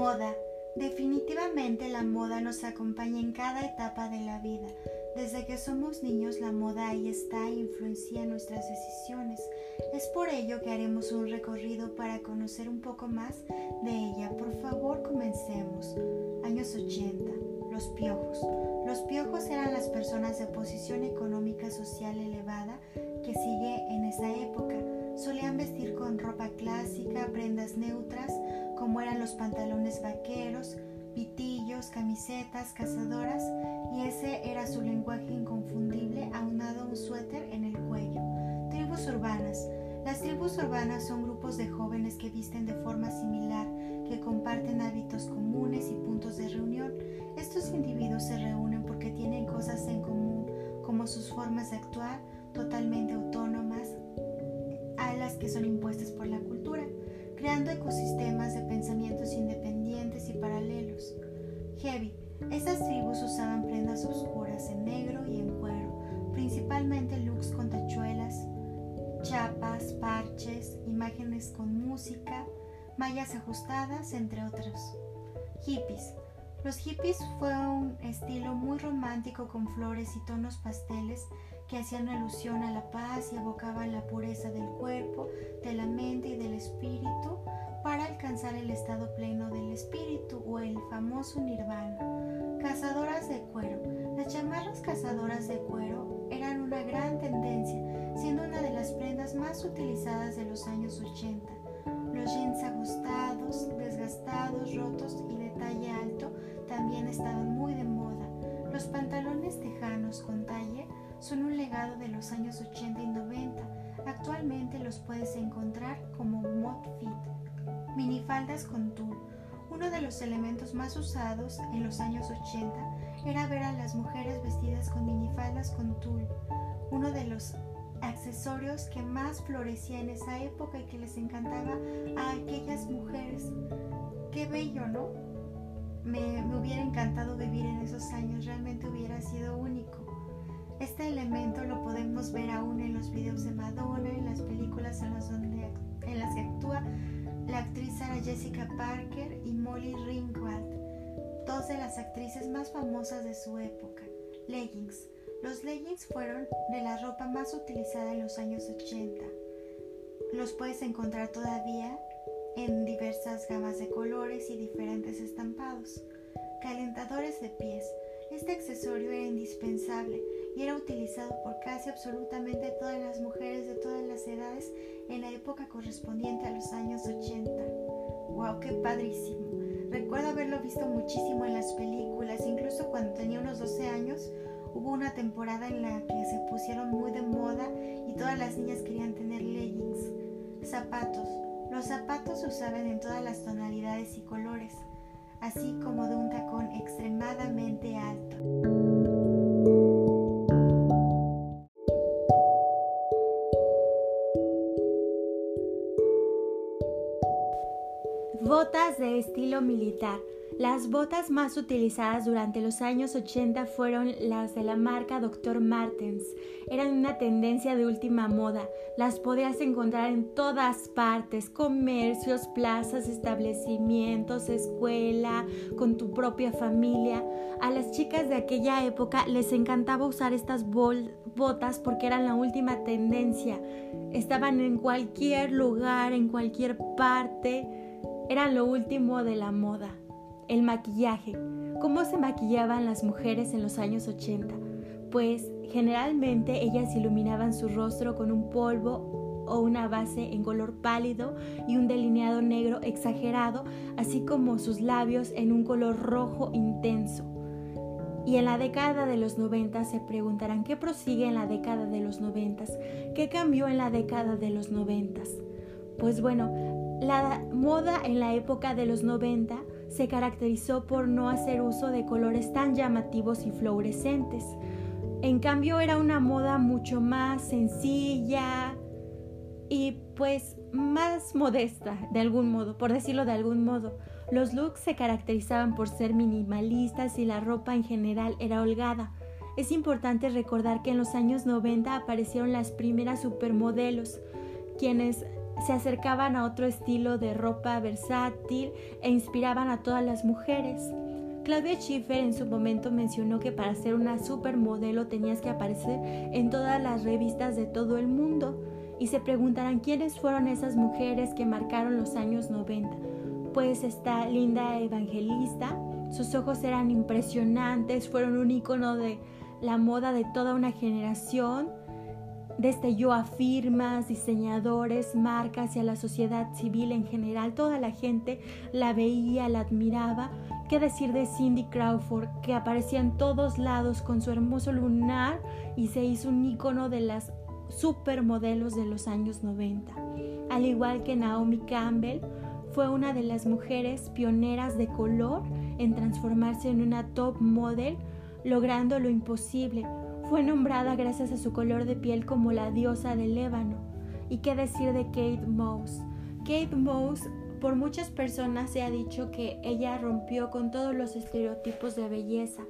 Moda. Definitivamente la moda nos acompaña en cada etapa de la vida. Desde que somos niños la moda ahí está e influencia nuestras decisiones. Es por ello que haremos un recorrido para conocer un poco más de ella. Por favor, comencemos. Años 80. Los piojos. Los piojos eran las personas de posición económica social elevada que sigue en esa época. Solían vestir con ropa clásica, prendas neutras, como eran los pantalones vaqueros, pitillos, camisetas, cazadoras, y ese era su lenguaje inconfundible aunado a un suéter en el cuello. Tribus urbanas. Las tribus urbanas son grupos de jóvenes que visten de forma similar, que comparten hábitos comunes y puntos de reunión. Estos individuos se reúnen porque tienen cosas en común, como sus formas de actuar totalmente autónomas a las que son impuestas por la cultura creando ecosistemas de pensamientos independientes y paralelos. Heavy. Estas tribus usaban prendas oscuras en negro y en cuero, principalmente looks con tachuelas, chapas, parches, imágenes con música, mallas ajustadas, entre otros. Hippies. Los hippies fue un estilo muy romántico con flores y tonos pasteles que hacían alusión a la paz y evocaban la pureza del cuerpo, de la mente y del espíritu para alcanzar el estado pleno del espíritu o el famoso nirvana. Cazadoras de cuero. Las chamarras cazadoras de cuero eran una gran tendencia, siendo una de las prendas más utilizadas de los años 80. Los jeans ajustados, desgastados, rotos y de talla alto también estaban muy de moda. Los pantalones tejanos con talle son un legado de los años 80 y 90. Actualmente los puedes encontrar como mod fit. Minifaldas con tul. Uno de los elementos más usados en los años 80 era ver a las mujeres vestidas con minifaldas con tul. Uno de los accesorios que más florecía en esa época y que les encantaba a aquellas mujeres. Qué bello, ¿no? Me, me hubiera encantado vivir en esos años, Este elemento lo podemos ver aún en los videos de Madonna, en las películas en las, donde, en las que actúa la actriz Sarah Jessica Parker y Molly Ringwald, dos de las actrices más famosas de su época. Leggings. Los leggings fueron de la ropa más utilizada en los años 80. Los puedes encontrar todavía en diversas gamas de colores y diferentes estampados. Calentadores de pies. Este accesorio era indispensable y era utilizado por casi absolutamente todas las mujeres de todas las edades en la época correspondiente a los años 80. ¡Wow! ¡Qué padrísimo! Recuerdo haberlo visto muchísimo en las películas, incluso cuando tenía unos 12 años hubo una temporada en la que se pusieron muy de moda y todas las niñas querían tener leggings. Zapatos. Los zapatos se usaban en todas las tonalidades y colores así como de un tacón extremadamente alto. Botas de estilo militar. Las botas más utilizadas durante los años 80 fueron las de la marca Dr. Martens. Eran una tendencia de última moda. Las podías encontrar en todas partes, comercios, plazas, establecimientos, escuela, con tu propia familia. A las chicas de aquella época les encantaba usar estas botas porque eran la última tendencia. Estaban en cualquier lugar, en cualquier parte. Eran lo último de la moda. El maquillaje. ¿Cómo se maquillaban las mujeres en los años 80? Pues generalmente ellas iluminaban su rostro con un polvo o una base en color pálido y un delineado negro exagerado, así como sus labios en un color rojo intenso. Y en la década de los 90 se preguntarán qué prosigue en la década de los 90, qué cambió en la década de los 90. Pues bueno, la moda en la época de los 90 se caracterizó por no hacer uso de colores tan llamativos y fluorescentes. En cambio era una moda mucho más sencilla y pues más modesta de algún modo, por decirlo de algún modo. Los looks se caracterizaban por ser minimalistas y la ropa en general era holgada. Es importante recordar que en los años 90 aparecieron las primeras supermodelos, quienes se acercaban a otro estilo de ropa versátil e inspiraban a todas las mujeres. Claudia Schiffer en su momento mencionó que para ser una supermodelo tenías que aparecer en todas las revistas de todo el mundo y se preguntarán quiénes fueron esas mujeres que marcaron los años 90. Pues está Linda Evangelista, sus ojos eran impresionantes, fueron un icono de la moda de toda una generación destelló a firmas, diseñadores, marcas y a la sociedad civil en general. Toda la gente la veía, la admiraba. ¿Qué decir de Cindy Crawford, que aparecía en todos lados con su hermoso lunar y se hizo un icono de las supermodelos de los años 90? Al igual que Naomi Campbell, fue una de las mujeres pioneras de color en transformarse en una top model, logrando lo imposible, fue nombrada gracias a su color de piel como la diosa del ébano. ¿Y qué decir de Kate Moss? Kate Moss, por muchas personas se ha dicho que ella rompió con todos los estereotipos de belleza,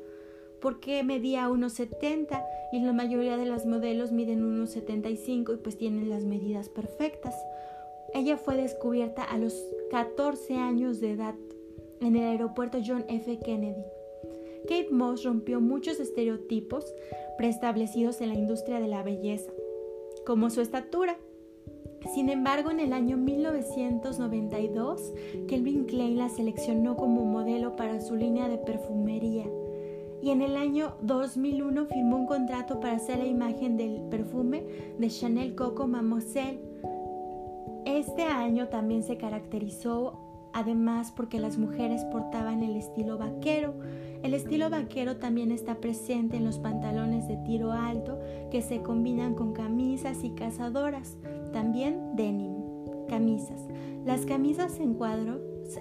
porque medía 1,70 y la mayoría de las modelos miden 1,75 y pues tienen las medidas perfectas. Ella fue descubierta a los 14 años de edad en el aeropuerto John F. Kennedy. Kate Moss rompió muchos estereotipos preestablecidos en la industria de la belleza, como su estatura. Sin embargo, en el año 1992, Kelvin Klein la seleccionó como modelo para su línea de perfumería y en el año 2001 firmó un contrato para hacer la imagen del perfume de Chanel Coco Mademoiselle. Este año también se caracterizó además porque las mujeres portaban el estilo vaquero. El estilo vaquero también está presente en los pantalones de tiro alto que se combinan con camisas y cazadoras, también denim, camisas. Las camisas en cuadro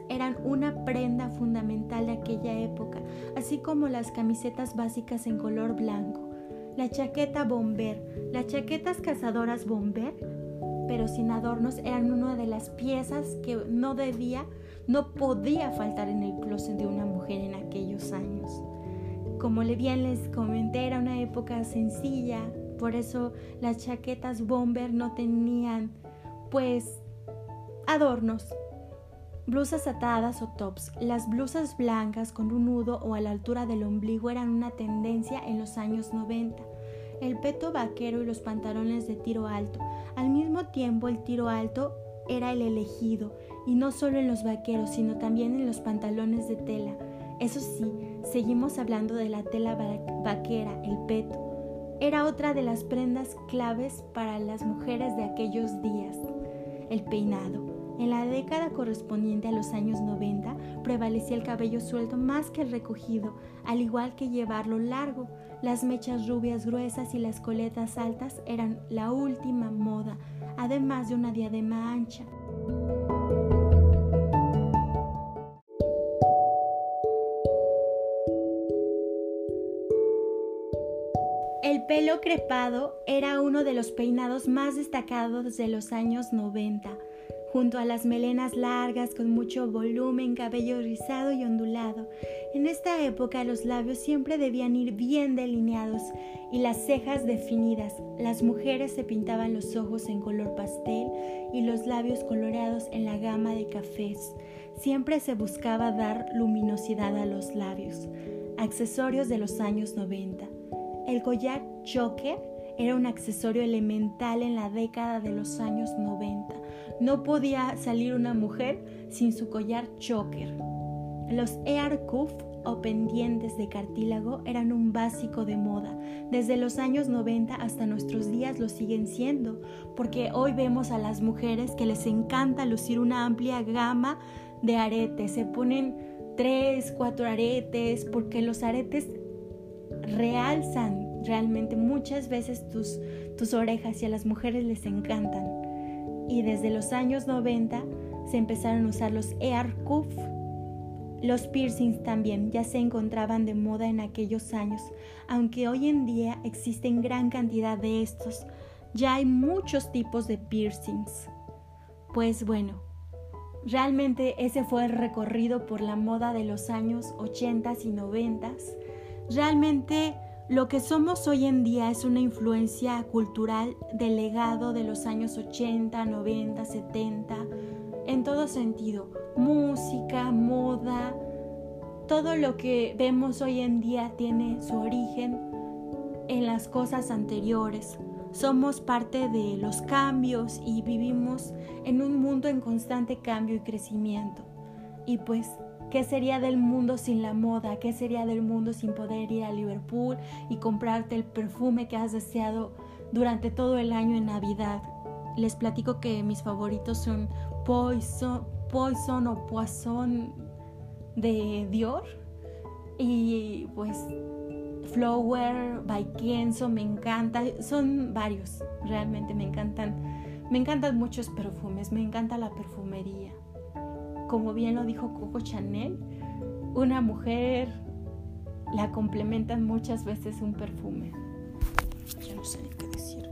eran una prenda fundamental de aquella época, así como las camisetas básicas en color blanco. La chaqueta bomber, las chaquetas cazadoras bomber pero sin adornos eran una de las piezas que no debía, no podía faltar en el closet de una mujer en aquellos años. Como bien les comenté, era una época sencilla, por eso las chaquetas bomber no tenían pues adornos, blusas atadas o tops. Las blusas blancas con un nudo o a la altura del ombligo eran una tendencia en los años 90 el peto vaquero y los pantalones de tiro alto. Al mismo tiempo el tiro alto era el elegido, y no solo en los vaqueros, sino también en los pantalones de tela. Eso sí, seguimos hablando de la tela vaquera, el peto. Era otra de las prendas claves para las mujeres de aquellos días. El peinado. En la década correspondiente a los años 90 prevalecía el cabello suelto más que el recogido, al igual que llevarlo largo. Las mechas rubias gruesas y las coletas altas eran la última moda, además de una diadema ancha. El pelo crepado era uno de los peinados más destacados de los años 90 junto a las melenas largas con mucho volumen, cabello rizado y ondulado. En esta época los labios siempre debían ir bien delineados y las cejas definidas. Las mujeres se pintaban los ojos en color pastel y los labios coloreados en la gama de cafés. Siempre se buscaba dar luminosidad a los labios. Accesorios de los años 90. El collar choker era un accesorio elemental en la década de los años 90. No podía salir una mujer sin su collar choker. Los ear cuff o pendientes de cartílago eran un básico de moda. Desde los años 90 hasta nuestros días lo siguen siendo, porque hoy vemos a las mujeres que les encanta lucir una amplia gama de aretes. Se ponen tres, cuatro aretes, porque los aretes realzan realmente muchas veces tus, tus orejas y a las mujeres les encantan y desde los años 90 se empezaron a usar los ear cuff. Los piercings también ya se encontraban de moda en aquellos años, aunque hoy en día existen gran cantidad de estos. Ya hay muchos tipos de piercings. Pues bueno, realmente ese fue el recorrido por la moda de los años 80 y 90. Realmente Lo que somos hoy en día es una influencia cultural del legado de los años 80, 90, 70, en todo sentido. Música, moda, todo lo que vemos hoy en día tiene su origen en las cosas anteriores. Somos parte de los cambios y vivimos en un mundo en constante cambio y crecimiento. Y pues ¿Qué sería del mundo sin la moda? ¿Qué sería del mundo sin poder ir a Liverpool y comprarte el perfume que has deseado durante todo el año en Navidad? Les platico que mis favoritos son Poison, Poison o Poison de Dior y pues Flower by Kenzo me encanta, son varios, realmente me encantan, me encantan muchos perfumes, me encanta la perfumería como bien lo dijo Coco Chanel, una mujer la complementan muchas veces un perfume. Ya no sé qué decir.